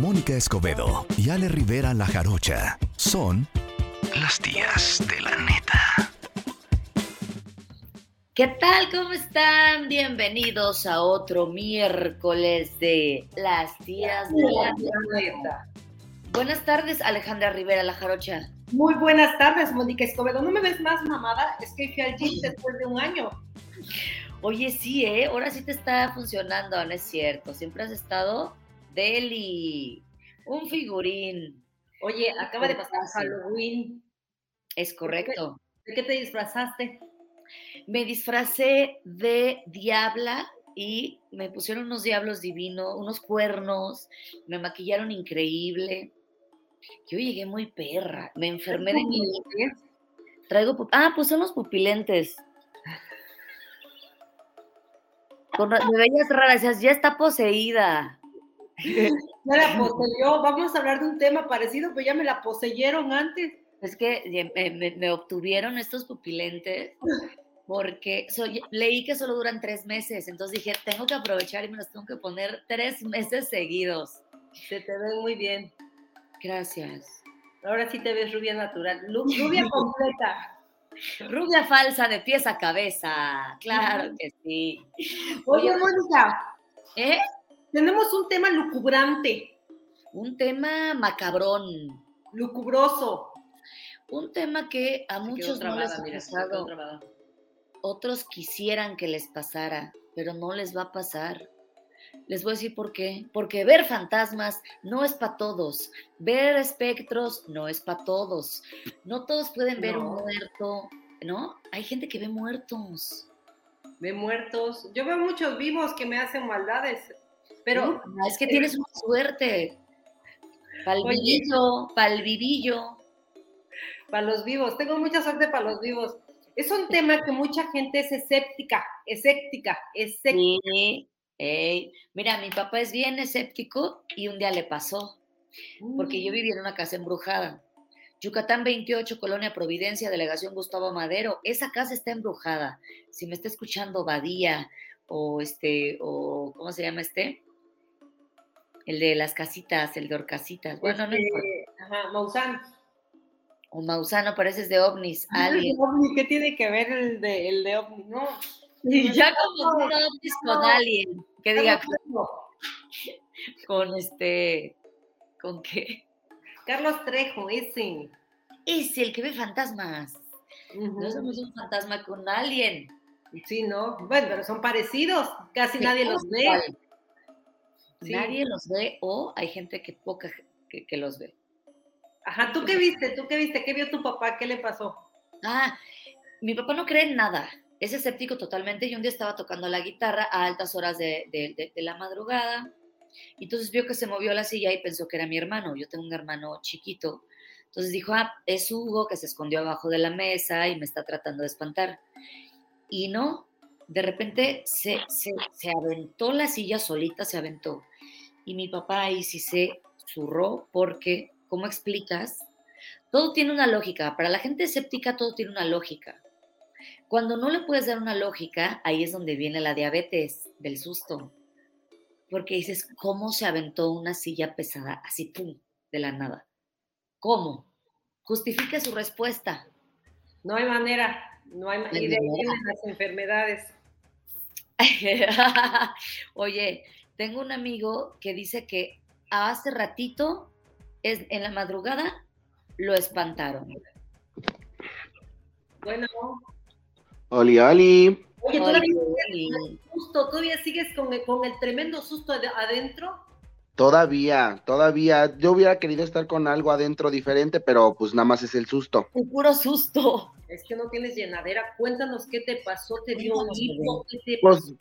Mónica Escobedo y Ale Rivera La Jarocha son las tías de la neta. ¿Qué tal? ¿Cómo están? Bienvenidos a otro miércoles de las tías de la neta. Buenas tardes, Alejandra Rivera La Jarocha. Muy buenas tardes, Mónica Escobedo. ¿No me ves más mamada? Es que fui al gym después de un año. Oye, sí, ¿eh? Ahora sí te está funcionando, no es cierto. Siempre has estado Deli, un figurín. Oye, acaba de pasar Halloween. Es correcto. ¿De qué te disfrazaste? Me disfracé de diabla y me pusieron unos diablos divinos, unos cuernos, me maquillaron increíble. Yo llegué muy perra, me enfermé de mi... Traigo... Ah, pues son los pupilentes. Con, me veías rara, decías, ya está poseída. Ya la poseyó. Vamos a hablar de un tema parecido, pero ya me la poseyeron antes. Es que me, obtuvieron estos pupilentes porque leí que solo duran tres meses, entonces dije, tengo que aprovechar y me los tengo que poner tres meses seguidos. Se te ve muy bien. Gracias. Ahora sí te ves rubia natural, rubia completa. Rubia falsa de pies a cabeza, claro que sí. Oye, Mónica. ¿Eh? Tenemos un tema lucubrante. Un tema macabrón. Lucubroso. Un tema que a muchos no les ha pasado. Otros quisieran que les pasara, pero no les va a pasar. Les voy a decir por qué. Porque ver fantasmas no es para todos. Ver espectros no es para todos. No todos pueden ver un muerto, ¿no? Hay gente que ve muertos. Ve muertos. Yo veo muchos vivos que me hacen maldades. Pero es que tienes una suerte. Palvivillo, palvivillo. Para los vivos, tengo mucha suerte para los vivos. Es un tema que mucha gente es escéptica, escéptica, escéptica. Sí. Mira, mi papá es bien escéptico y un día le pasó, porque yo mm. vivía en una casa embrujada. Yucatán 28, Colonia Providencia, Delegación Gustavo Madero. Esa casa está embrujada. Si me está escuchando Badía o este, o ¿cómo se llama este? El de las casitas, el de Orcasitas. Bueno, no importa. Ajá, Maussan. O Mausano, pareces de ovnis. alguien. ¿Qué tiene que ver el de, el de ovnis? No. Y ya como un ovnis con alguien. Que diga con, este. ¿Con qué? Carlos Trejo, ese. Ese, el que ve fantasmas. No somos un fantasma con alguien. Sí, ¿no? Bueno, pero son parecidos. Casi nadie los ve. Nadie los ve o hay gente que poca que, los ve. Ajá, ¿tú qué viste? ¿Tú qué viste? ¿Qué vio tu papá? ¿Qué le pasó? Ah, mi papá no cree en nada. Es escéptico totalmente y un día estaba tocando la guitarra a altas horas de, de, la madrugada. Entonces vio que se movió la silla y pensó que era mi hermano. Yo tengo un hermano chiquito. Entonces dijo, ah, es Hugo que se escondió abajo de la mesa y me está tratando de espantar. Y no, de repente se, se, aventó la silla solita, se aventó. Y mi papá ahí sí se zurró porque, ¿cómo explicas? Todo tiene una lógica. Para la gente escéptica todo tiene una lógica. Cuando no le puedes dar una lógica, ahí es donde viene la diabetes del susto. Porque dices, ¿cómo se aventó una silla pesada así, pum, de la nada? ¿Cómo? justifique su respuesta. No hay manera, no hay, No y de ahí manera. vienen las enfermedades. Oye, tengo un amigo que dice que hace ratito, es, en la madrugada, lo espantaron. Bueno, Oli, oli. oye, y- susto, todavía sigues con el, con el tremendo susto ade- adentro. Todavía, todavía. Yo hubiera querido estar con algo adentro diferente, pero pues nada más es el susto. un puro susto. Es que no tienes llenadera. Cuéntanos qué te pasó, te dio un hipo, qué te pasó. Pues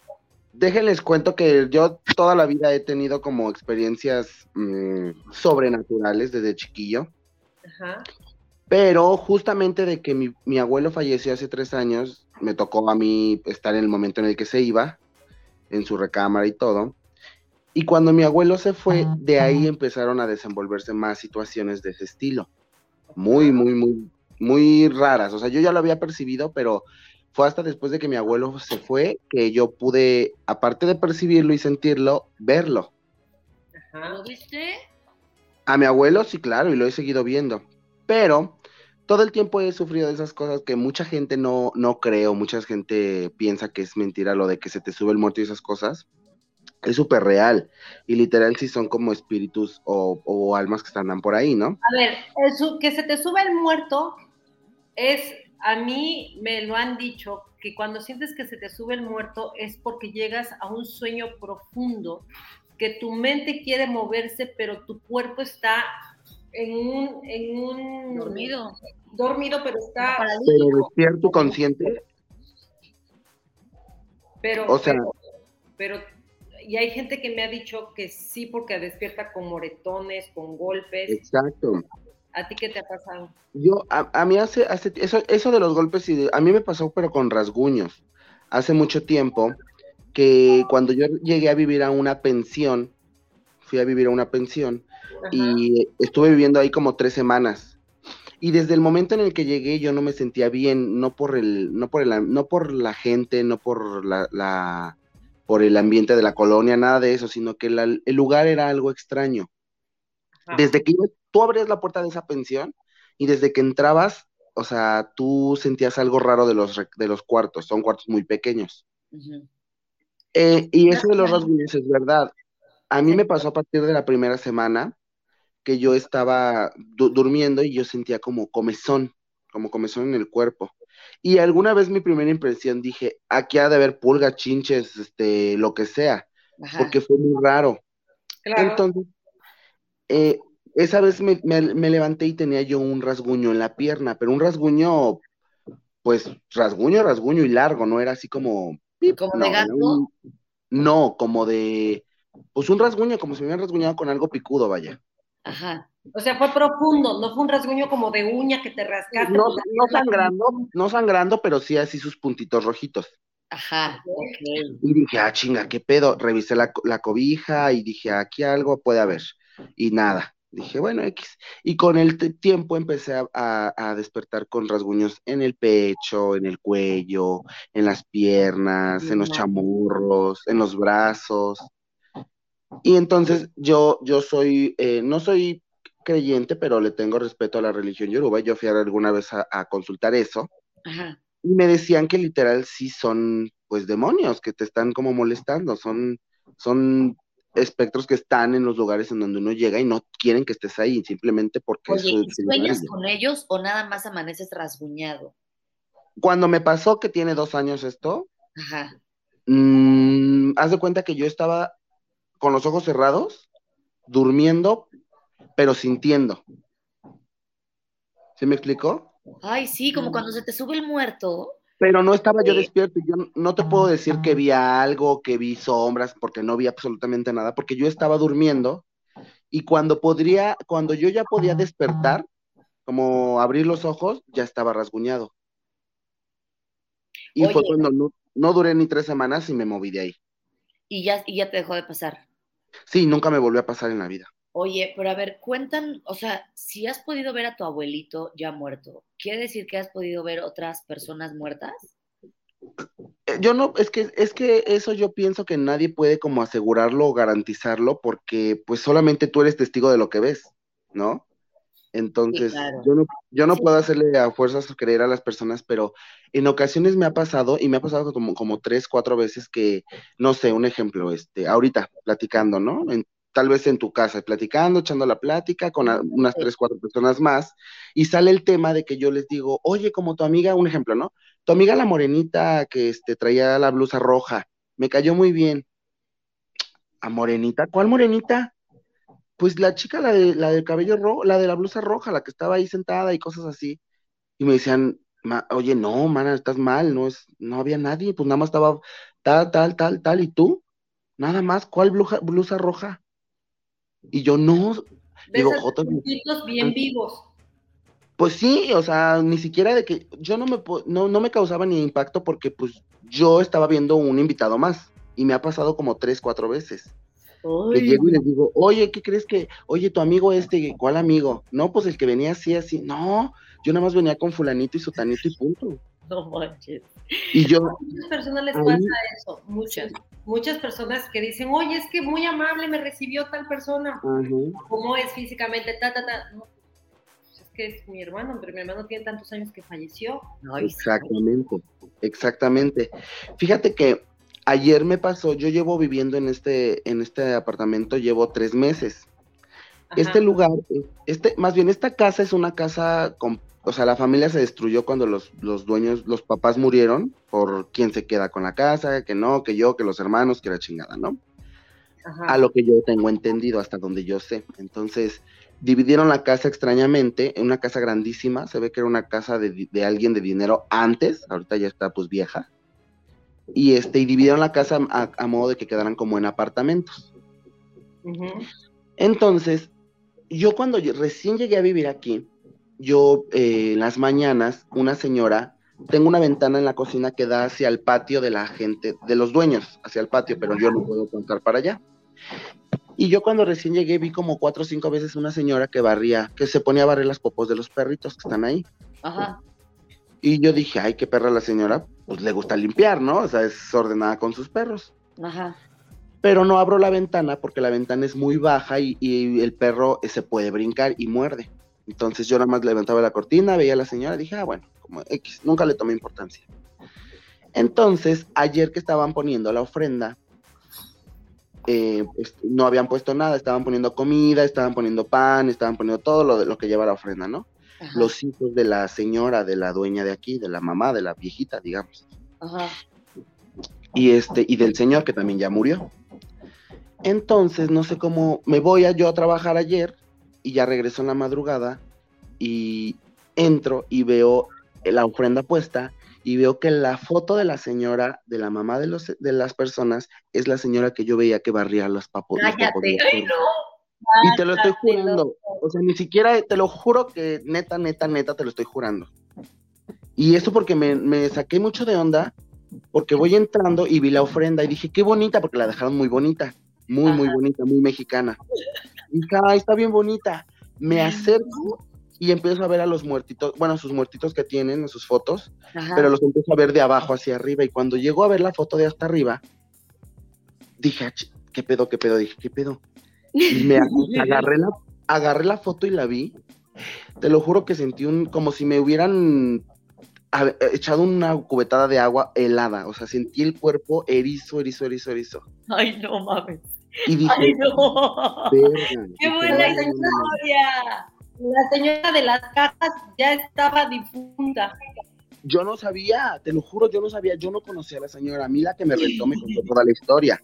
déjenles cuento que yo toda la vida he tenido como experiencias mm, sobrenaturales desde chiquillo. Ajá. Pero justamente de que mi, mi abuelo falleció hace tres años, me tocó a mí estar en el momento en el que se iba, en su recámara y todo. Y cuando mi abuelo se fue, de ahí empezaron a desenvolverse más situaciones de ese estilo. Muy, muy, muy, muy raras. O sea, yo ya lo había percibido, pero fue hasta después de que mi abuelo se fue que yo pude, aparte de percibirlo y sentirlo, verlo. Ajá. ¿Lo viste? A mi abuelo, sí, claro, y lo he seguido viendo. Pero todo el tiempo he sufrido de esas cosas que mucha gente no, no cree o mucha gente piensa que es mentira lo de que se te sube el muerto y esas cosas. Es súper real. Y literal sí son como espíritus o, o almas que andan por ahí, ¿no? A ver, el que se te sube el muerto es, a mí me lo han dicho, que cuando sientes que se te sube el muerto es porque llegas a un sueño profundo, que tu mente quiere moverse, pero tu cuerpo está en un... En un Dormido. Dormido, pero está... Pero despierto consciente. Pero, O sea- pero, pero- y hay gente que me ha dicho que sí, porque despierta con moretones, con golpes. Exacto. ¿A ti qué te ha pasado? Yo, a, a mí hace, hace eso, eso de los golpes, y de- a mí me pasó, pero con rasguños. Hace mucho tiempo que cuando yo llegué a vivir a una pensión, fui a vivir a una pensión, Ajá. y estuve viviendo ahí como tres semanas. Y desde el momento en el que llegué yo no me sentía bien, no por el, no por el, no por la gente, no por la, la- por el ambiente de la colonia, nada de eso, sino que la- el lugar era algo extraño. Ajá. Desde que yo- tú abrías la puerta de esa pensión y desde que entrabas, o sea, tú sentías algo raro de los, de los cuartos, son cuartos muy pequeños. Eh, y eso de los rasguños es verdad. A mí me pasó a partir de la primera semana que yo estaba du- durmiendo y yo sentía como comezón, como comezón en el cuerpo. Y alguna vez mi primera impresión dije, aquí ha de haber pulgas, chinches, este, lo que sea, Ajá. porque fue muy raro. Claro. Entonces, eh, esa vez me, me- me levanté y tenía yo un rasguño en la pierna, pero un rasguño, pues rasguño, rasguño y largo, no era así como... ¿Como no, de gato? un- no, como de... Pues un rasguño, como si me hubieran rasguñado con algo picudo, vaya. Ajá. O sea, fue profundo, no fue un rasguño como de uña que te rascaste. No, no sangrando, no sangrando, pero sí así sus puntitos rojitos. Ajá. Ok. Y dije, ah, chinga, qué pedo. Revisé la, la cobija y dije, aquí algo puede haber. Y nada. Dije, bueno, X. Y con el tiempo empecé a, a- a despertar con rasguños en el pecho, en el cuello, en las piernas, en los No. chamorros, en los brazos. Y entonces yo, yo soy, eh, no soy creyente, pero le tengo respeto a la religión yoruba. Yo fui alguna vez a- a consultar eso. Ajá. Y me decían que literal sí son, pues, demonios que te están como molestando, son, son espectros que están en los lugares en donde uno llega y no quieren que estés ahí, simplemente porque es Oye, ¿y su sueñas con ellos o nada más amaneces rasguñado? Cuando me pasó que tiene dos años esto, Ajá. mm, haz de cuenta que yo estaba con los ojos cerrados, durmiendo, pero sintiendo. ¿Sí me explicó? Ay, sí, como cuando se te sube el muerto. Pero no estaba yo despierto. Yo no te puedo decir que vi algo, que vi sombras, porque no vi absolutamente nada, porque yo estaba durmiendo y cuando podría, cuando yo ya podía despertar, como abrir los ojos, ya estaba rasguñado. Y fue cuando no, no duré ni tres semanas y me moví de ahí. Y ya, y ya te dejó de pasar. Sí, nunca me volvió a pasar en la vida. Oye, pero a ver, cuentan, o sea, si has podido ver a tu abuelito ya muerto, ¿quiere decir que has podido ver otras personas muertas? Eh, Yo no, es que, es que eso yo pienso que nadie puede como asegurarlo o garantizarlo porque pues solamente tú eres testigo de lo que ves, ¿no? Entonces, claro. yo no, yo no Sí. puedo hacerle a fuerzas creer a las personas, pero en ocasiones me ha pasado, y me ha pasado como, como tres, cuatro veces que, no sé, un ejemplo, este, ahorita platicando, ¿no? En- tal vez en tu casa, platicando, echando la plática con a- unas Sí. tres, cuatro personas más, y sale el tema de que yo les digo, oye, como tu amiga, un ejemplo, ¿no? Tu amiga la morenita que este, traía la blusa roja, me cayó muy bien. ¿A morenita? ¿Cuál morenita? Pues la chica, la, de, la del cabello rojo, la de la blusa roja, la que estaba ahí sentada y cosas así. Y me decían, "Ma- oye, no, mana, estás mal, no es, no había nadie, pues nada más estaba tal, tal, tal, tal, y tú, nada más, ¿cuál blusa, blusa roja? Y yo, no, Ves digo, a Joto, tus puntitos bien vivos. pues sí, o sea, ni siquiera de que yo no me, no, no me causaba ni impacto porque pues yo estaba viendo un invitado más y me ha pasado como tres, cuatro veces. Le llego y les digo, oye, ¿qué crees que, oye, tu amigo este, ¿cuál amigo? No, pues el que venía así, así. No, yo nada más venía con fulanito y sutanito y punto. No manches. Y yo, A muchas personas les Ahí- pasa eso, muchas. Muchas personas que dicen, oye, es que muy amable me recibió tal persona. ajá, ¿Cómo es físicamente? Ta, ta, ta. No, pues es que es mi hermano, pero mi hermano tiene tantos años que falleció. Sí. exactamente, exactamente. Fíjate que ayer me pasó, yo llevo viviendo en este, en este apartamento, llevo tres meses. Ajá. Este lugar, este, más bien esta casa es una casa, con, o sea, la familia se destruyó cuando los, los dueños, los papás murieron, por quién se queda con la casa, que no, que yo, que los hermanos, que la chingada, ¿no? Ajá. A lo que yo tengo entendido, hasta donde yo sé. Entonces, dividieron la casa extrañamente, en una casa grandísima, se ve que era una casa de, de alguien de dinero antes, ahorita ya está pues vieja, y este, y dividieron la casa a, a modo de que quedaran como en apartamentos. Entonces, yo cuando yo recién llegué a vivir aquí, yo eh, en las mañanas, una señora, tengo una ventana en la cocina que da hacia el patio de la gente, de los dueños, hacia el patio, pero yo no puedo contar para allá. Y yo cuando recién llegué vi como cuatro o cinco veces una señora que barría, que se ponía a barrer las popos de los perritos que están ahí. Ajá. Y yo dije, ay, qué perra la señora, pues le gusta limpiar, ¿no? O sea, es ordenada con sus perros. Ajá. Pero no abro la ventana porque la ventana es muy baja y, y el perro eh, se puede brincar y muerde. Entonces yo nada más levantaba la cortina, veía a la señora y dije, ah, bueno, como X, nunca le tomé importancia. Entonces, ayer que estaban poniendo la ofrenda, eh, pues, no habían puesto nada, estaban poniendo comida, estaban poniendo pan, estaban poniendo todo lo, que lleva la ofrenda, ¿no? Ajá. Los hijos de la señora, de la dueña de aquí, de la mamá, de la viejita, digamos Ajá. y este y del señor que también ya murió. Entonces, no sé cómo me voy a yo a trabajar ayer y ya regreso en la madrugada y entro y veo la ofrenda puesta y veo que la foto de la señora, de la mamá de, los, de las personas, es la señora que yo veía que barría los papos. Cállate. Ay, no. Y te lo estoy jurando. O sea, ni siquiera, te lo juro que neta, neta, neta, te lo estoy jurando. Y eso porque me, me saqué mucho de onda, porque voy entrando y vi la ofrenda y dije, qué bonita, porque la dejaron muy bonita, muy, muy bonita, muy mexicana. Y dije, ay, está bien bonita. Me acerco y empiezo a ver a los muertitos, bueno, sus muertitos que tienen en sus fotos, Ajá. pero los empiezo a ver de abajo hacia arriba. Y cuando llego a ver la foto de hasta arriba, dije, "Ah, ¿qué pedo, qué pedo? Dije, ¿qué pedo? Y me ag- agarré la, agarré la foto y la vi. Te lo juro que sentí un, como si me hubieran a- echado una cubetada de agua helada. O sea, sentí el cuerpo erizo, erizo, erizo, erizo. Ay, no mames. Y dije, Ay, no. "Verga". Qué buena historia. La señora de las cajas ya estaba difunta. Yo no sabía, te lo juro, yo no sabía, yo no conocía a la señora. A mí la que me rentó me contó toda la historia.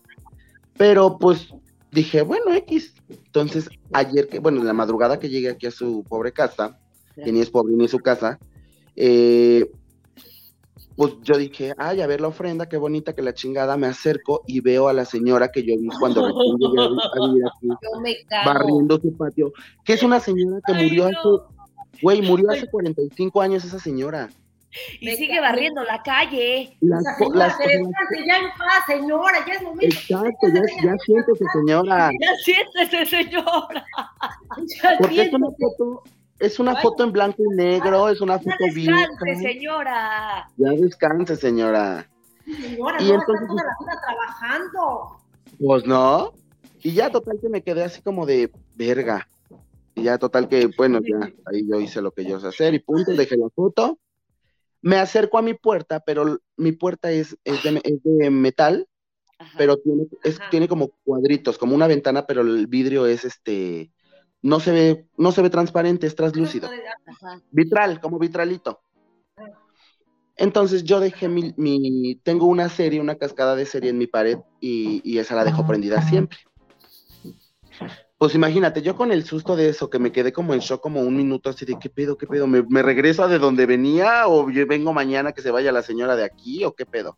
Pero pues dije, bueno, X. Entonces, ayer que, bueno, en la madrugada que llegué aquí a su pobre casa, que ni es pobre ni su casa, eh, pues yo dije, ay, a ver la ofrenda, qué bonita que la chingada, me acerco y veo a la señora que yo vi cuando recién llegué a, vivir aquí, me barriendo su patio, que es una señora que Ay, murió no. hace, güey, murió hace 45 años esa señora. Y sigue barriendo la calle. Las, La fo- señora, las- se descanse ya señora, ya es momento. exacto, ya, ya siéntese, señora. Ya siéntese, señora. Ya Porque es una siéntese. foto, es una foto en blanco y negro, es una Ya foto vieja. descanse, señora. Ya descanse, señora. Señora, Y no entonces- toda la vida trabajando. Pues no. Y ya total que me quedé así como de verga. Y ya total que, bueno, ya ahí yo hice lo que yo sé hacer y punto, dejé la foto. Me acerco a mi puerta, pero mi puerta es, es, de, es de metal, Ajá. pero tiene, es- tiene como cuadritos, como una ventana, pero el vidrio es este, no se ve, no se ve transparente, es translúcido. Ajá. Vitral, como vitralito. Entonces yo dejé mi, mi- tengo una serie, una cascada de serie en mi pared y, y esa la dejo prendida siempre. Pues imagínate, yo con el susto de eso, que me quedé como en shock como un minuto así de qué pedo, qué pedo, ¿me, me regreso a de donde venía o yo vengo mañana que se vaya la señora de aquí o qué pedo?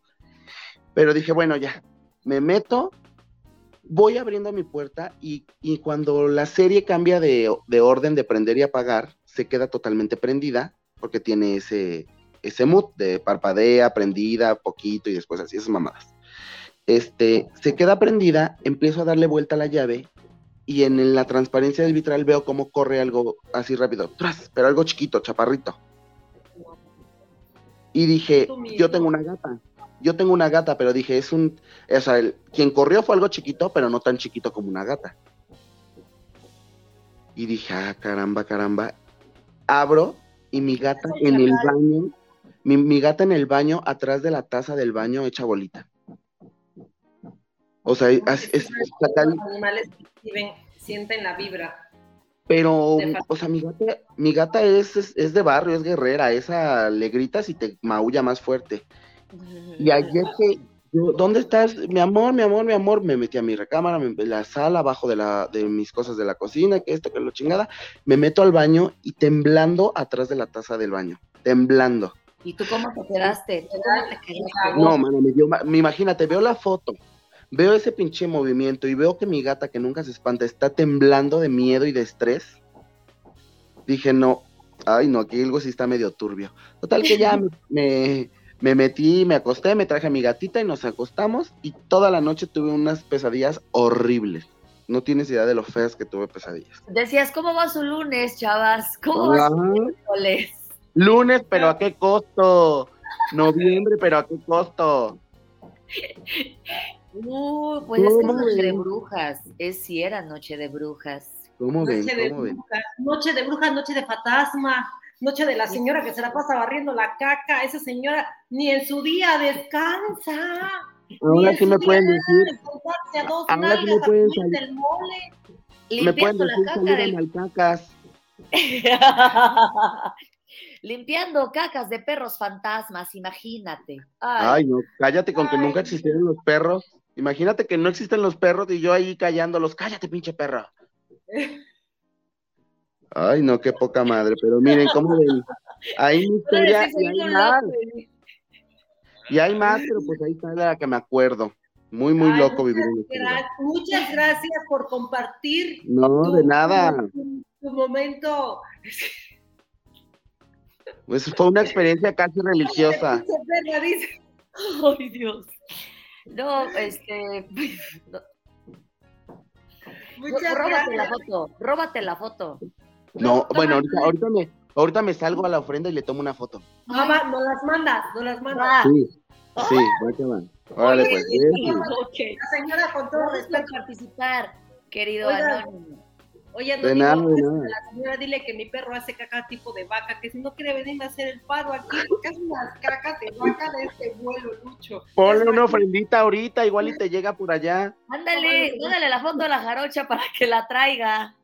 Pero dije, bueno, ya, me meto, voy abriendo mi puerta y, y cuando la serie cambia de, de orden de prender y apagar, se queda totalmente prendida porque tiene ese, ese mood de parpadea, prendida, poquito y después así, esas mamadas. Este, se queda prendida, empiezo a darle vuelta a la llave y en la transparencia del vitral veo cómo corre algo así rápido, ¡tras! pero algo chiquito, chaparrito. Y dije, yo tengo una gata, yo tengo una gata, pero dije, es un, o sea, el- quien corrió fue algo chiquito, pero no tan chiquito como una gata. Y dije, ah, caramba, caramba. Abro y mi gata en el baño, mi, mi gata en el baño, atrás de la taza del baño, hecha bolita. O sea, es, es- Los animales viven, sienten la vibra. pero, o sea, mi gata, mi gata es, es, es de barrio, es guerrera, esa le gritas y te maulla más fuerte. Y ayer que, yo, ¿dónde estás? Mi amor, mi amor, mi amor, me metí a mi recámara, me, la sala, abajo de, la, de mis cosas de la cocina, que esto, que lo chingada, me meto al baño y temblando atrás de la taza del baño, temblando. ¿Y tú cómo te quedaste? No, mano, me dio, me imagínate, veo la foto, veo ese pinche movimiento y veo que mi gata, que nunca se espanta, está temblando de miedo y de estrés. Dije, no, ay, no, aquí algo sí está medio turbio. Total que ya me, me, me metí, me acosté, me traje a mi gatita y nos acostamos y toda la noche tuve unas pesadillas horribles. No tienes idea de lo feas que tuve pesadillas. Decías, ¿cómo va su lunes, chavas? ¿Cómo va su miércoles? Lunes, pero ¿a qué costo? Noviembre, pero ¿a qué costo? Uh, pues es que es ¿Cómo noche de brujas. Es si era noche de brujas. ¿Cómo ven? Noche de brujas, noche de brujas, noche de fantasma, noche de la señora que se la pasa barriendo la caca. Esa señora ni en su día descansa. Ahora sí me pueden decir, ahora sí me pueden salir- me pueden decir salir del... Limpiando cacas de perros fantasmas, imagínate. Ay, Ay, no, cállate con que nunca existieron los perros. Imagínate que no existen los perros y yo ahí callándolos. Cállate, pinche perro. Ay, no, qué poca madre. Pero miren, ¿cómo ven? Hay historia y "Soy hay más. loco". Y hay más, pero pues ahí está la que me acuerdo. Muy, muy Ay, loco vivir en este lugar. gra- Muchas gracias por compartir No, tu- de nada. tu, tu momento. Pues fue una experiencia casi religiosa. Ay, Dios. No, este. no, Muchas róbate la gracias. foto, róbate la foto. No, Toma, bueno, ahorita, ahorita me, ahorita me salgo a la ofrenda y le tomo una foto. Ah, va, nos las mandas, nos las mandas. Ah, Sí, sí, va que va. Órale, Oye, pues. sí, sí. La señora, con todo respeto. participar, querido Oiga, anónimo. Oye, De no nada, digo, de pues, nada. la señora dile que mi perro hace caca tipo de vaca, que si no quiere venirme a hacer el paro aquí, porque hace unas cacas de vaca de este vuelo, Lucho. Ponle Es una ofrendita ahorita, igual y te llega por allá. Ándale, mándale la foto a la jarocha para que la traiga.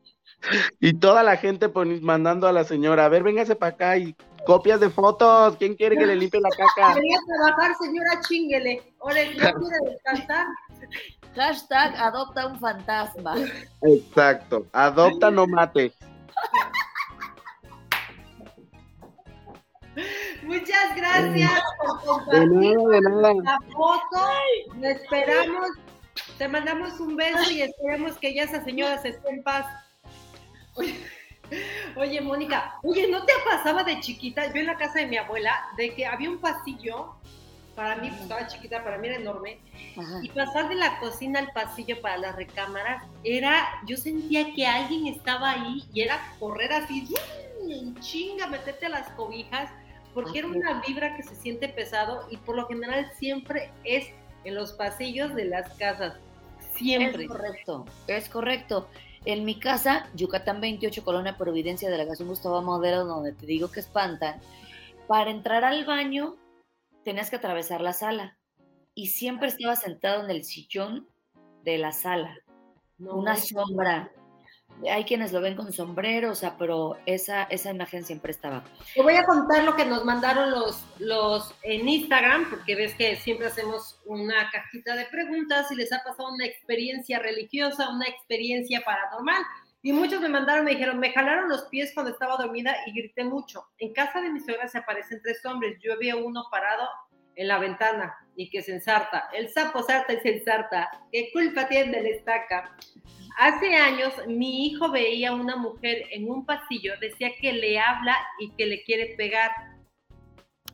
Y toda la gente poni- mandando a la señora, a ver, véngase para acá y copias de fotos. ¿Quién quiere que le limpie la caca? Quería trabajar, señora, chinguele. Ahora no quiere descansar. Hashtag adopta un fantasma. Exacto. Adopta, no mate. Muchas gracias por De compartir nada, de nada. la foto. Le esperamos. Te mandamos un beso y esperemos que ya esa señora se esté en paz. Oye, oye, Mónica, oye, ¿no te pasaba de chiquita? Yo en la casa de mi abuela, de que había un pasillo, para mí, pues, estaba chiquita, para mí era enorme, Ajá. y pasar de la cocina al pasillo para las recámaras, era, yo sentía que alguien estaba ahí y era correr así, en chinga, meterte a las cobijas, porque era Ajá. una vibra que se siente pesado y por lo general siempre es en los pasillos de las casas. Siempre. Es correcto, es correcto. En mi casa, Yucatán 28, Colonia Providencia, Delegación Gustavo Madero, donde te digo que espantan, para entrar al baño tenías que atravesar la sala. Y siempre estaba sentado en el sillón de la sala, No, una sombra. Hay quienes lo ven con sombrero, o sea, pero esa, esa imagen siempre estaba. Te voy a contar lo que nos mandaron los, los en Instagram, porque ves que siempre hacemos una cajita de preguntas y les ha pasado una experiencia religiosa, una experiencia paranormal. Y muchos me mandaron, me dijeron, me jalaron los pies cuando estaba dormida y grité mucho. En casa de mi suegra se aparecen tres hombres. Yo vi uno parado en la ventana y que se ensarta. El sapo sarta y se ensarta. ¿Qué culpa tiene el estaca? Hace años mi hijo veía una mujer en un pasillo, decía que le habla y que le quiere pegar.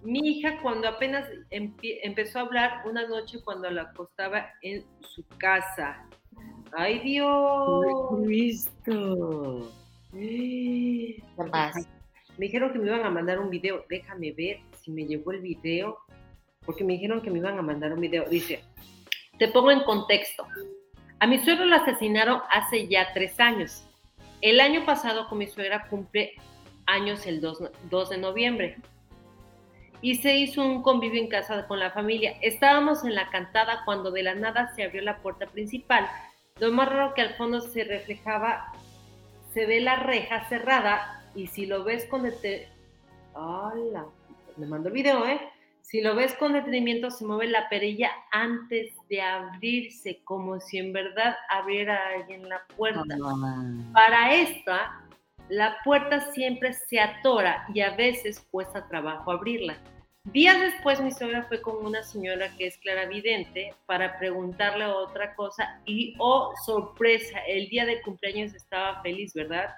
Mi hija cuando apenas empezó a hablar una noche cuando la acostaba en su casa. ¡Ay Dios! visto! Me ¿Qué más? dijeron que me iban a mandar un video. Déjame ver si me llegó el video. Porque me dijeron que me iban a mandar un video. Dice, te pongo en contexto. A mi suegro lo asesinaron hace ya tres años. El año pasado con mi suegra cumple años el 2, 2 de noviembre. Y se hizo un convivio en casa con la familia. Estábamos en la cantada cuando de la nada se abrió la puerta principal. Lo más raro que al fondo se reflejaba, se ve la reja cerrada y si lo ves con detenimiento, ¡Hala! Me mandó el video, ¿eh? Si lo ves con detenimiento, se mueve la perilla antes de abrirse, como si en verdad abriera alguien la puerta. Para esta, la puerta siempre se atora y a veces cuesta trabajo abrirla. Días después mi suegra fue con una señora que es claravidente para preguntarle otra cosa y, oh, sorpresa, el día de cumpleaños estaba feliz, ¿verdad?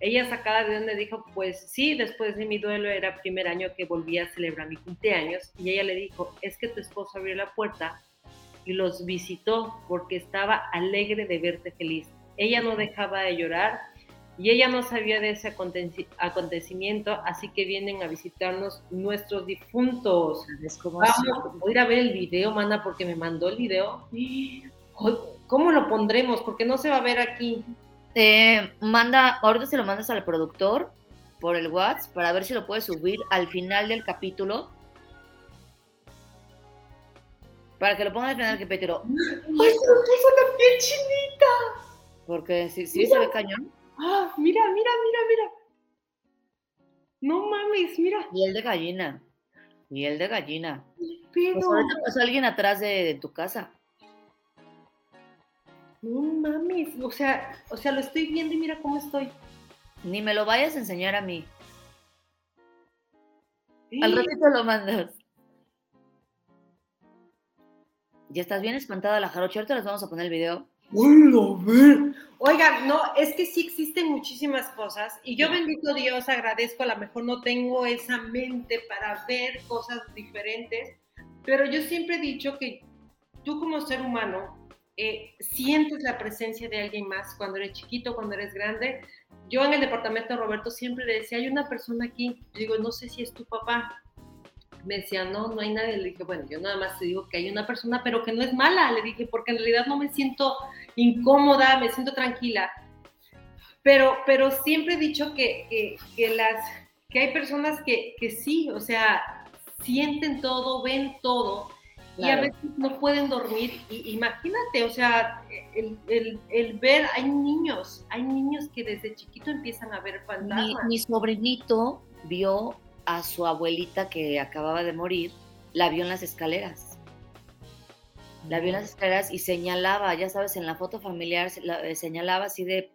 Ella sacada de donde dijo, pues sí, después de mi duelo era primer año que volví a celebrar mi cumpleaños y ella le dijo, es que tu esposo abrió la puerta y los visitó porque estaba alegre de verte feliz. Ella no dejaba de llorar y ella no sabía de ese aconteci- acontecimiento, así que vienen a visitarnos nuestros difuntos. ¿Sabes cómo Vamos, voy a ir a ver el video, mana, porque me mandó el video. ¿Cómo lo pondremos? Porque no se va a ver aquí. Eh, manda, ahorita se lo mandas al productor por el WhatsApp para ver si lo puede subir al final del capítulo. Para que lo pongan al final del capítulo. ¡Ay, se me puso la piel chinita! Porque si sí, se ve cañón. ¡Ah, mira, mira, mira, mira! No mames, mira. Miel de gallina. Miel de gallina. Pues Pero, ahorita pasó alguien atrás de, de tu casa. No mames. O sea, o sea, lo estoy viendo y mira cómo estoy. Ni me lo vayas a enseñar a mí. Al ratito lo mandas. Ya estás bien espantada la jarocha. Ahorita les vamos a poner el video. Oigan, no, es que sí existen muchísimas cosas y yo bendito Dios agradezco, a lo mejor no tengo esa mente para ver cosas diferentes, pero yo siempre he dicho que tú como ser humano eh, sientes la presencia de alguien más cuando eres chiquito, cuando eres grande. Yo en el departamento de Roberto siempre le decía, hay una persona aquí, Yo digo, no sé si es tu papá. Me decía, no, no hay nadie. Le dije, bueno, yo nada más te digo que hay una persona, pero que no es mala. Le dije, porque en realidad no me siento incómoda, me siento tranquila. Pero, pero siempre he dicho que, que, que las, que hay personas que, que sí, o sea, sienten todo, ven todo, y a veces no pueden dormir. Y, imagínate, o sea, el, el, el ver, hay niños, hay niños que desde chiquito empiezan a ver fantasmas. mi sobrinito vio a su abuelita que acababa de morir, la vio en las escaleras. La vio en las escaleras y señalaba, ya sabes, en la foto familiar eh, señalaba así de,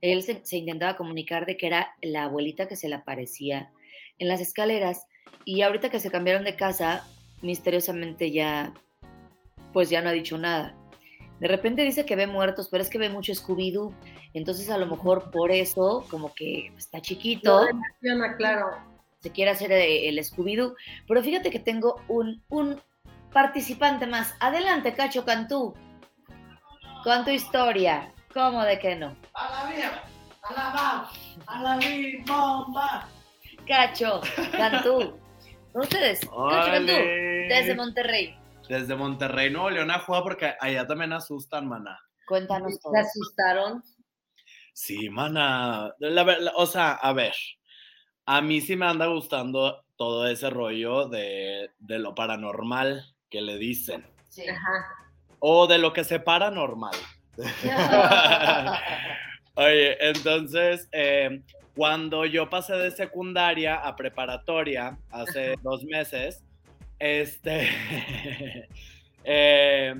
él se, se intentaba comunicar de que era la abuelita que se le aparecía en las escaleras y ahorita que se cambiaron de casa, misteriosamente ya, pues ya no ha dicho nada. De repente dice que ve muertos, pero es que ve mucho Scooby-Doo, entonces a lo mejor por eso, como que está chiquito, No claro. se quiere hacer eh, el Scooby-Doo. Pero fíjate que tengo un, un participante más. Adelante, Cacho Cantú, con tu historia. ¿Cómo de que no? A la mía, a la va, a la mi bomba. Cacho Cantú. Con ustedes, desde Monterrey. Desde Monterrey, Nuevo León a jugar porque allá también asustan, mana. Cuéntanos todo. ¿Se asustaron? Sí, mana. La ver- la- o sea, a ver, a mí sí me anda gustando todo ese rollo de, de lo paranormal que le dicen. Sí. Ajá. O de lo que se paranormal. Oye, entonces, eh, cuando yo pasé de secundaria a preparatoria hace dos meses, este, eh,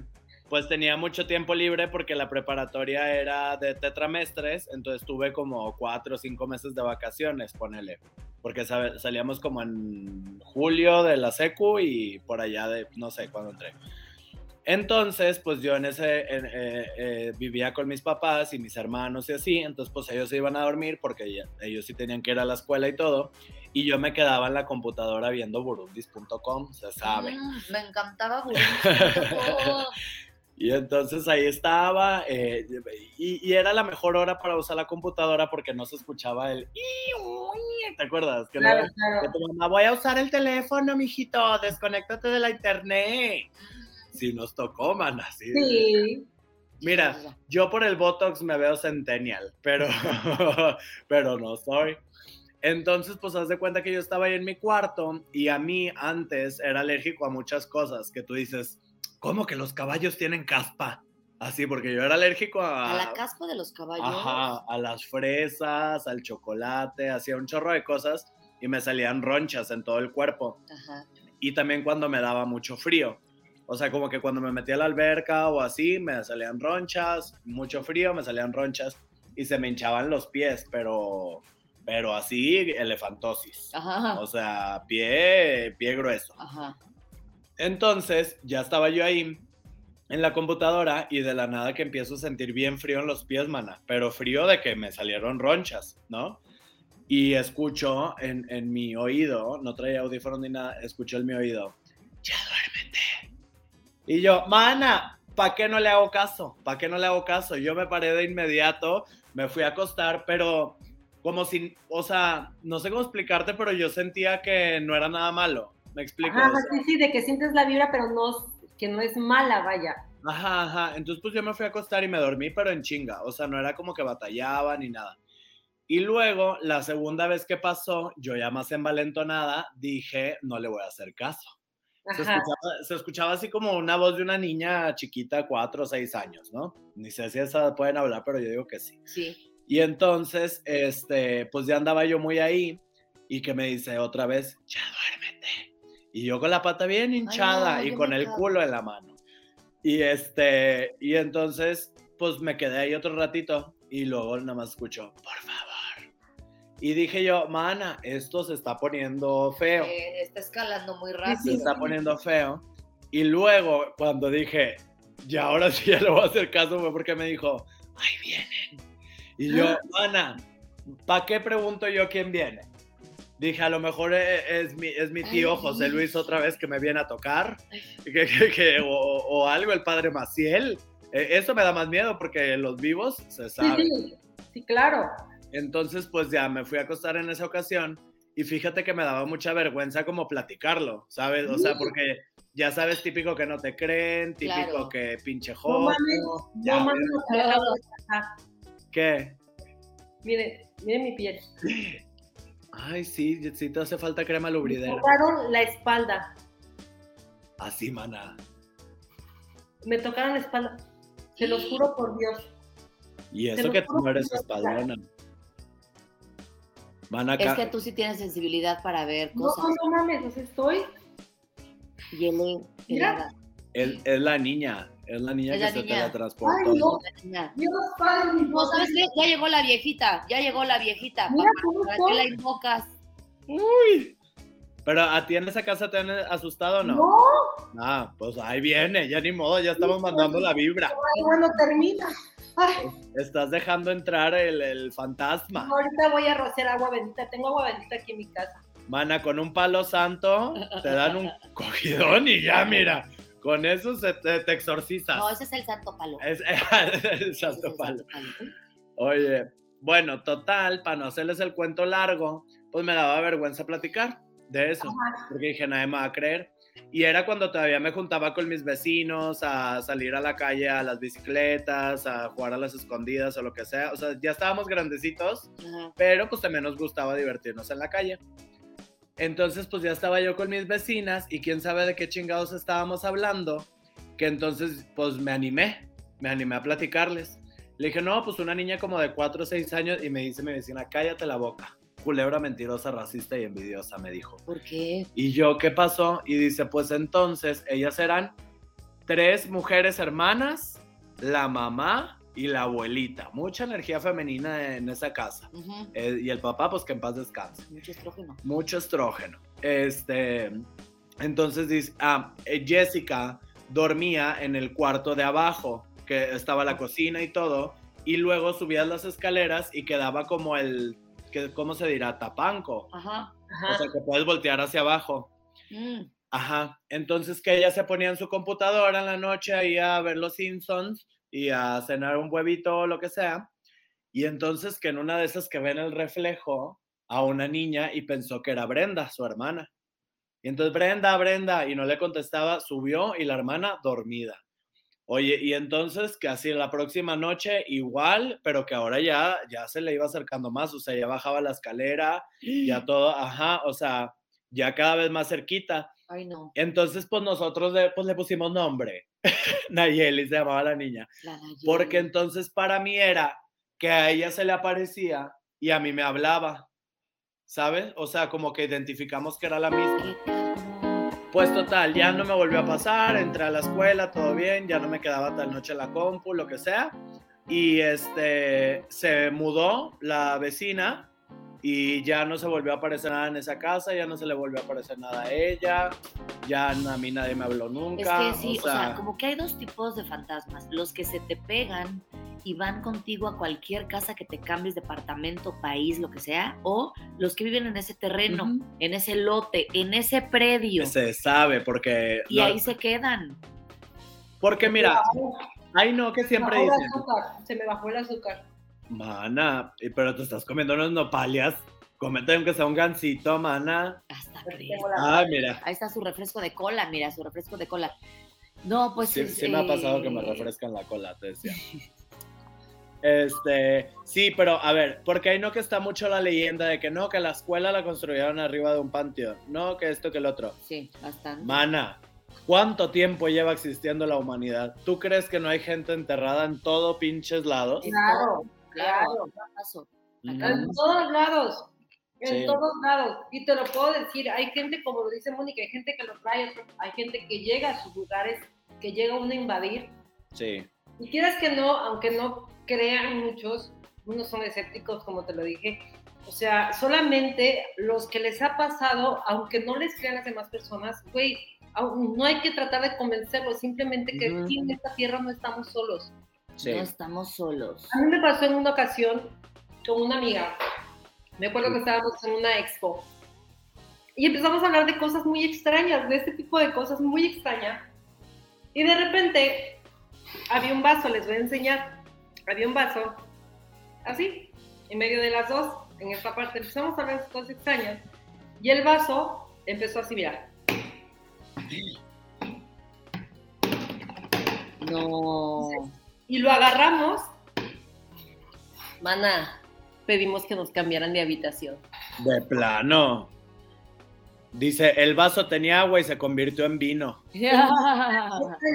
pues tenía mucho tiempo libre porque la preparatoria era de tetramestres, entonces tuve como cuatro o cinco meses de vacaciones, ponele, porque salíamos como en julio de la secu y por allá de, no sé cuándo entré. Entonces, pues yo en ese eh, eh, vivía con mis papás y mis hermanos y así, entonces pues ellos se iban a dormir porque ya- ellos sí tenían que ir a la escuela y todo, y yo me quedaba en la computadora viendo burundis.com, se sabe. Mm, me encantaba Burundi. Y entonces ahí estaba, eh, y, y era la mejor hora para usar la computadora porque no se escuchaba el... ¿Te acuerdas? Que, no- Claro, que claro. tu mamá, voy a usar el teléfono, mijito, desconéctate de la internet. Sí, nos tocó, man, así. Sí. Mira, yo por el Botox me veo centennial, pero, pero no soy. Entonces, pues haz de cuenta que yo estaba ahí en mi cuarto y a mí antes era alérgico a muchas cosas que tú dices, ¿cómo que los caballos tienen caspa? Así, porque yo era alérgico a... A la caspa de los caballos. Ajá, a las fresas, al chocolate, hacía un chorro de cosas y me salían ronchas en todo el cuerpo Ajá. y también cuando me daba mucho frío. O sea, como que cuando me metía a la alberca o así, me salían ronchas, mucho frío, me salían ronchas y se me hinchaban los pies, pero, pero así, elefantosis. Ajá. O sea, pie, pie grueso. Ajá. Entonces, ya estaba yo ahí en la computadora y de la nada que empiezo a sentir bien frío en los pies, mana, pero frío de que me salieron ronchas, ¿no? Y escucho en, en mi oído, no traía audífonos ni nada, escucho en mi oído, ya duérmete. Y yo, mana, ¿para qué no le hago caso? ¿Para qué no le hago caso? Yo me paré de inmediato, me fui a acostar, pero como si, o sea, no sé cómo explicarte, pero yo sentía que no era nada malo. ¿Me explico? Ajá, O sea, sí, sí, de que sientes la vibra, pero no, que no es mala, vaya. Ajá, ajá. Entonces, pues yo me fui a acostar y me dormí, pero en chinga. O sea, no era como que batallaba ni nada. Y luego, la segunda vez que pasó, yo ya más envalentonada, dije, no le voy a hacer caso. Se escuchaba, se escuchaba así como una voz de una niña chiquita, cuatro o seis años, ¿no? Ni sé si esa pueden hablar, pero yo digo que sí. Sí. Y entonces, este, pues ya andaba yo muy ahí y que me dice otra vez, ya duérmete. Y yo con la pata bien hinchada no, y con el cago. culo en la mano. Y este, y entonces, pues me quedé ahí otro ratito y luego nada más escucho, por favor. Y dije yo, mana, esto se está poniendo feo Eh, está escalando muy se rápido. está poniendo feo. Y luego, cuando dije, ya ahora sí ya le voy a hacer caso, fue porque me dijo, ahí vienen. Y yo, Ana, ¿para qué pregunto yo quién viene? Dije, a lo mejor e- es, mi, es mi tío Ay, José sí. Luis otra vez que me viene a tocar, que, que- que- o, o algo, el padre Maciel. Eh, Eso me da más miedo porque los vivos se Sí, sabe. sí, sí, claro. Entonces, pues ya me fui a acostar en esa ocasión y fíjate que me daba mucha vergüenza como platicarlo, ¿sabes? O sea, porque ya sabes, típico que no te creen, típico Claro. que pinche No joto. mames, ya no mames le acabo de pasar. ¿Qué? Mire, mire mi piel. Ay, sí, sí te hace falta crema Me lubridera. tocaron la espalda. Así, mana. Me tocaron la espalda. Se los juro por Dios. Y eso que tú no eres espaldona. Van Es que tú sí tienes sensibilidad para ver No, cosas. no mames, o sea, estoy. Y él, Mira. Es, es la niña. Es la niña Es que la se niña. teletransportó. Ay, no. Dios padre, mi No, ¿sabes qué? Ya llegó la viejita, ya llegó la viejita. Mira ¿Para, cómo para qué la invocas? Uy. Pero a ti en esa casa te han asustado o no? No, Ah, pues ahí viene, ya ni modo, ya estamos mandando la vibra. ay, bueno, termina. Ay, Estás dejando entrar el, el fantasma. ahorita voy a rociar agua bendita. Tengo agua bendita aquí en mi casa. Mana, con un palo santo te dan un cogidón y ya, mira, con eso se te, te exorcizas. No, ese es el santo palo. Es el Ese es santo el palo. santo palo. Oye, bueno, total, para no hacerles el cuento largo, pues me daba vergüenza platicar de eso. Porque dije, nadie me va a creer. Y era cuando todavía me juntaba con mis vecinos a salir a la calle a las bicicletas, a jugar a las escondidas o lo que sea. O sea, ya estábamos grandecitos, Ajá. pero pues también nos gustaba divertirnos en la calle. Entonces, pues ya estaba yo con mis vecinas y quién sabe de qué chingados estábamos hablando, que entonces, pues me animé, me animé a platicarles. Le dije, no, pues una niña como de 4 o 6 años y me dice mi vecina, cállate la boca. Culebra mentirosa, racista y envidiosa, me dijo. ¿Por qué? Y yo, ¿qué pasó? Y dice, pues entonces ellas eran tres mujeres hermanas, la mamá y la abuelita. Mucha energía femenina en esa casa. Eh, y el papá, pues que en paz descanse. Mucho estrógeno. Mucho estrógeno. Este, entonces dice, ah, eh, Jessica dormía en el cuarto de abajo, que estaba la cocina y todo, y luego subías las escaleras y quedaba como el, que, ¿cómo se dirá? Tapanco. Ajá. Ajá. O sea, que puedes voltear hacia abajo. Mm. Ajá. Entonces que ella se ponía en su computadora en la noche ahí a ver los Simpsons y a cenar un huevito o lo que sea. Y entonces que en una de esas que ven el reflejo a una niña y pensó que era Brenda, su hermana. Y entonces Brenda, Brenda, y no le contestaba, subió y la hermana dormida. Oye, y entonces que así la próxima noche igual, pero que ahora ya, ya se le iba acercando más, o sea, ya bajaba la escalera, ya todo, ajá, o sea, ya cada vez más cerquita. Ay, no. Entonces, pues nosotros le, pues, le pusimos nombre. Nayeli se llamaba la niña. La. Porque entonces para mí era que a ella se le aparecía y a mí me hablaba. ¿Sabes? O sea, como que identificamos que era la misma. Pues total, ya no me volvió a pasar, entré a la escuela, todo bien, ya no me quedaba tal noche en la compu, lo que sea. Y este, se mudó la vecina y ya no se volvió a aparecer nada en esa casa, ya no se le volvió a aparecer nada a ella, ya a mí nadie me habló Es nunca. que sí, o sea, como que hay dos tipos de fantasmas. Los que se te pegan y van contigo a cualquier casa que te cambies, departamento, país, lo que sea, o los que viven en ese terreno, Ujú. en ese lote, en ese predio, se sabe, porque... y no- ahí se quedan. Porque mira, ay no, que siempre Bajó el dicen, azúcar, se me bajó el azúcar. mana, pero te estás comiendo unos nopalias, comete aunque sea un gansito, mana. Hasta Ay, mira, Ahí está su refresco de cola, mira, su refresco de cola. No, pues sí, es, sí me ha pasado que me eh, refrescan la cola, te decía. Este, sí, pero a ver, porque ahí no que está mucho la leyenda de que no, que la escuela la construyeron arriba de un panteón, no, que esto, que el otro. Sí, bastante. Mana, ¿cuánto tiempo lleva existiendo la humanidad? ¿Tú crees que no hay gente enterrada en todo pinches lados? Claro, claro. claro. paso. En todos lados. En Sí. todos lados. Y te lo puedo decir, hay gente, como lo dice Mónica, hay gente que lo trae, hay gente que llega a sus lugares, que llega uno a invadir. Sí. Y quieras que no, aunque no crean muchos, unos son escépticos, como te lo dije. O sea, solamente los que les ha pasado, aunque no les crean las demás personas, güey, no hay que tratar de convencerlos, simplemente que aquí en esta tierra no estamos solos. Sí. No estamos solos. A mí me pasó en una ocasión con una amiga. Me acuerdo que estábamos en una expo y empezamos a hablar de cosas muy extrañas, de este tipo de cosas muy extrañas. Y de repente había un vaso, les voy a enseñar. Había un vaso así, en medio de las dos, en esta parte. Empezamos a de cosas extrañas y el vaso empezó así, mira. No. Y lo agarramos. Mana, pedimos que nos cambiaran de habitación. De plano. Dice, el vaso tenía agua y se convirtió en vino. el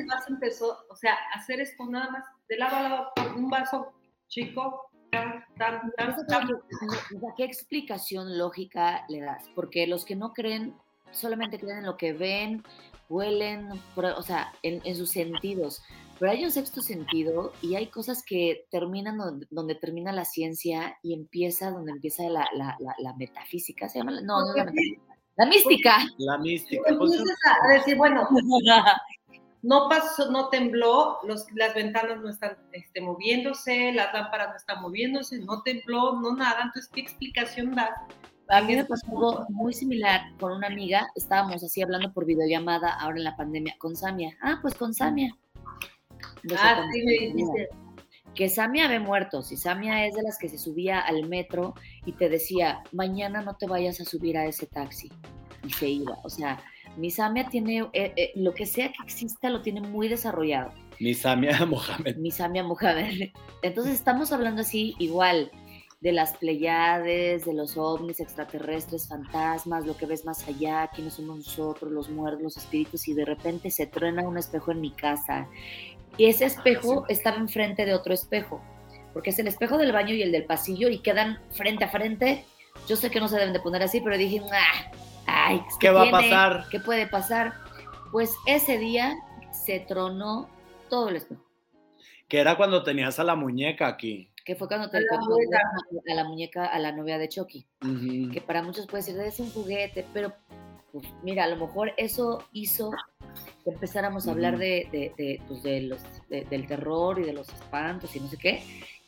vaso empezó, o sea, a hacer esto nada más, de lado a lado, con un vaso chico, tan, tan, tan, O tan. sea, ¿Qué explicación lógica le das? Porque los que no creen solamente creen en lo que ven, huelen, o sea, en, en sus sentidos. Pero hay un sexto sentido y hay cosas que terminan donde, donde termina la ciencia y empieza donde empieza la, la- la- la metafísica. ¿Se llama? la- No, no es la metafísica. La mística. La mística. pues, a decir, bueno, no pasó, no tembló, los, las ventanas no están este, moviéndose, las lámparas no están moviéndose, no tembló, no nada. Entonces, ¿qué explicación das? A mí me pasó algo muy similar con una amiga. Estábamos así hablando por videollamada ahora en la pandemia con Samia. Ah, pues con Samia. No sé Ah, sí, me dijiste. que Samia ve muertos y Samia es de las que se subía al metro y te decía, mañana no te vayas a subir a ese taxi. y se iba. O sea, mi Samia tiene, eh, eh, lo que sea que exista, lo tiene muy desarrollado. Mi Samia Mohamed. Mi Samia Mohamed. Entonces estamos hablando así igual de las Pleiades, de los ovnis extraterrestres, fantasmas, lo que ves más allá, quiénes somos nosotros, los muertos, los espíritus, y de repente se truena un espejo en mi casa. Y ese espejo estaba enfrente de otro espejo, porque es el espejo del baño y el del pasillo y quedan frente a frente. Yo sé que no se deben de poner así, pero dije, "Ah, ay, ¿Qué va a pasar? ¿Qué puede pasar? Pues ese día se tronó todo el espejo. Que era cuando tenías a la muñeca aquí. Que fue cuando te A la a la muñeca, a la novia de Chucky. Que para muchos puede ser, es un juguete, pero pues, mira, a lo mejor eso hizo que empezáramos a hablar de, de, de, pues, de los, de- del terror y de los espantos y no sé qué,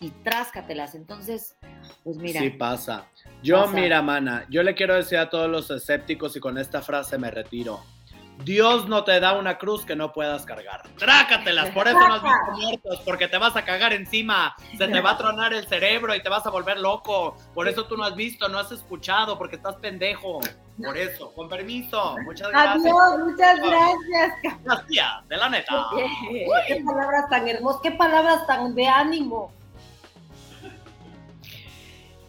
y tráscatelas. Entonces, pues mira, Sí pasa. Yo, Pasa. mira, mana, yo le quiero decir a todos los escépticos y con esta frase me retiro. Dios no te da una cruz que no puedas cargar. Trácatelas, por eso no has visto muertos, porque te vas a cagar encima, se te va a tronar el cerebro y te vas a volver loco. Por eso tú no has visto, no has escuchado, porque estás pendejo. Por eso, con permiso. Muchas gracias. Adiós, muchas gracias. Gracias, de la neta. Qué palabras tan hermosas, qué palabras tan de ánimo.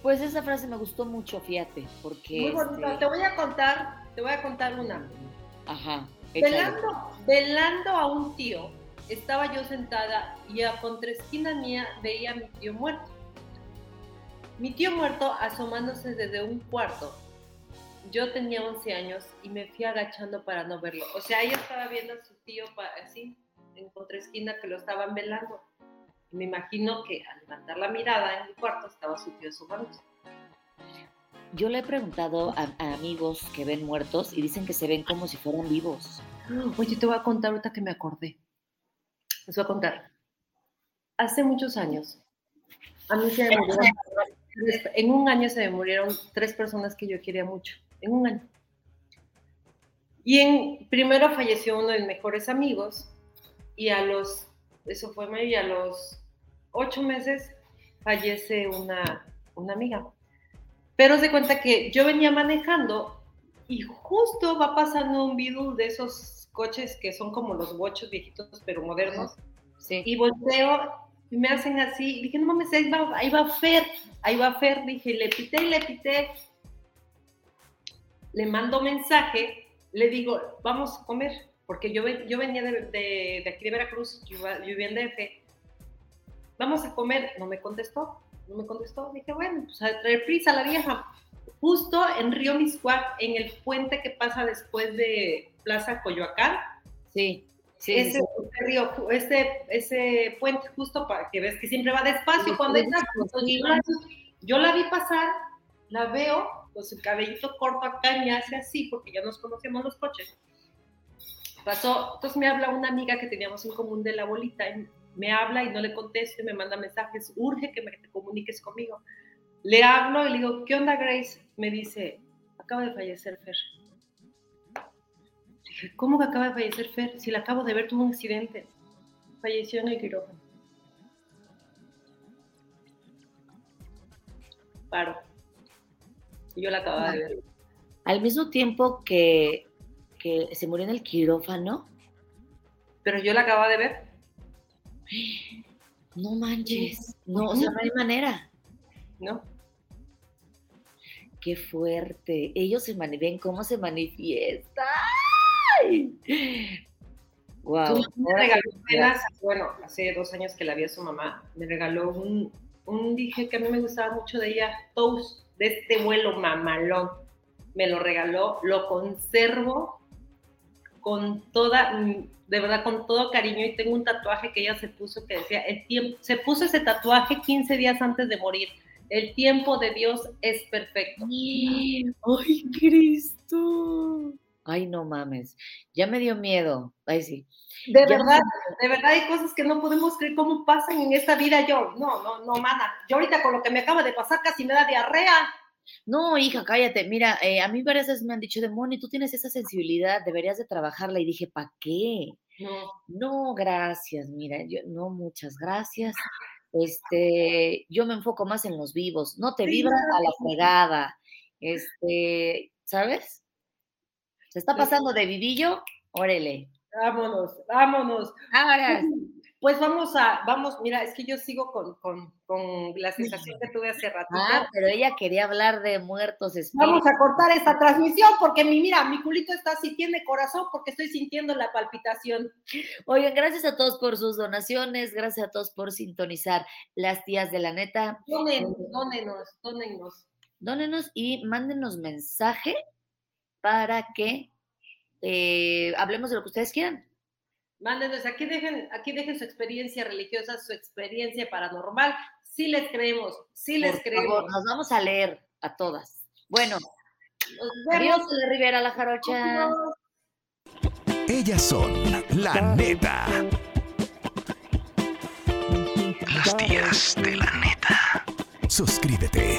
Pues esa frase me gustó mucho, fíjate, porque... Muy este, Te voy a contar, te voy a contar una. ajá. Velando, velando a un tío, estaba yo sentada y a contraesquina mía veía a mi tío muerto. Mi tío muerto asomándose desde un cuarto. Yo tenía 11 años y me fui agachando para no verlo. O sea, ella estaba viendo a su tío así, en contraesquina, que lo estaban velando. Y me imagino que al levantar la mirada en el cuarto estaba su tío. Yo le he preguntado a, a amigos que ven muertos y dicen que se ven como si fueran vivos. Oye, te voy a contar ahorita que me acordé. Les voy a contar. Hace muchos años, a mí se me murieron, en un año se me murieron tres personas que yo quería mucho, en un año. Y en, primero falleció uno de mis mejores amigos y a los, eso fue medio, y a los ocho meses fallece una, una amiga. Pero se cuenta que yo venía manejando y justo va pasando un Beetle de esos coches que son como los bochos viejitos pero modernos Sí. y volteo y me hacen así. Dije, no mames, ahí va, ahí va Fer, ahí va Fer. Dije, le pité y le pité. Le mando mensaje, le digo, vamos a comer, porque yo, yo venía de, de- de aquí de Veracruz, yo, yo vivía en DF. Vamos a comer, no me contestó, no me contestó. Dije, bueno, pues a traer prisa la vieja. Justo en Río Miscuac, en el puente que pasa después de Plaza Coyoacán, Sí, sí, ese, sí. río, ese, ese puente justo para que ves que siempre va despacio Sí, cuando entras, sí, yo la- yo la vi pasar, la veo con su cabellito corto acá y me hace así porque ya nos conocemos los coches. Pasó, entonces me habla una amiga que teníamos en común de la bolita, y me habla y no le contesto y me manda mensajes, urge que me te comuniques conmigo. Le hablo y le digo, ¿qué onda Grace? Me dice, acaba de fallecer Fer. Dije, ¿cómo que acaba de fallecer Fer? Si la acabo de ver, tuvo un accidente. Falleció en el quirófano. Paro. Y yo la acababa de ver. Al mismo tiempo que, que se murió en el quirófano, Pero yo la acababa de ver. no manches. No, o sea, no hay manera. ¿no? Qué fuerte. Ellos se ven cómo se manifiesta. ¡Ay! Wow. Me regaló apenas, bueno, hace dos años que la vi a su mamá, me regaló un, un dije que a mí me gustaba mucho de ella, toast, de este vuelo mamalón. Me lo regaló, lo conservo con toda, mm, de verdad, con todo cariño y tengo un tatuaje que ella se puso que decía, el tiempo, se puso ese tatuaje 15 días antes de morir. El tiempo de Dios es perfecto. ¡Ay, Cristo! Ay, no mames. Ya me dio miedo. Ay, sí. De Ya verdad, de verdad hay cosas que no podemos creer cómo pasan en esta vida. Yo, no, no, no, mana. Yo ahorita con lo que me acaba de pasar casi me da diarrea. No, hija, cállate. Mira, eh, a mí varias veces me han dicho, de Moni, tú tienes esa sensibilidad, deberías de trabajarla. Y dije, ¿para qué? No, No, gracias, mira, yo no, muchas gracias. Este, yo me enfoco más en los vivos, no te Sí, vibra no, a la sí. fregada. Este, ¿sabes? Se está pasando de vivillo, órale. Vámonos, vámonos. Ahora, Pues vamos a, vamos, mira, es que yo sigo con, con, con la sensación que tuve hace ratito. ah, pero ella quería hablar de muertos espíritus. Vamos a cortar esta transmisión porque mi, mira, mi culito está así, tiene corazón porque estoy sintiendo la palpitación. Oigan, gracias a todos por sus donaciones, gracias a todos por sintonizar las tías de la neta. Dónenos, dónenos, dónenos. Dónenos y mándenos mensaje para que eh, hablemos de lo que ustedes quieran. Mándenos, aquí dejen, aquí dejen su experiencia religiosa, su experiencia paranormal. Sí les creemos, sí les Por creemos. favor, nos vamos a leer a todas. Bueno, Nos adiós, vemos. de Rivera La Jarocha. Ellas son la neta. Las tías de la neta. Suscríbete.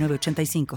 906985.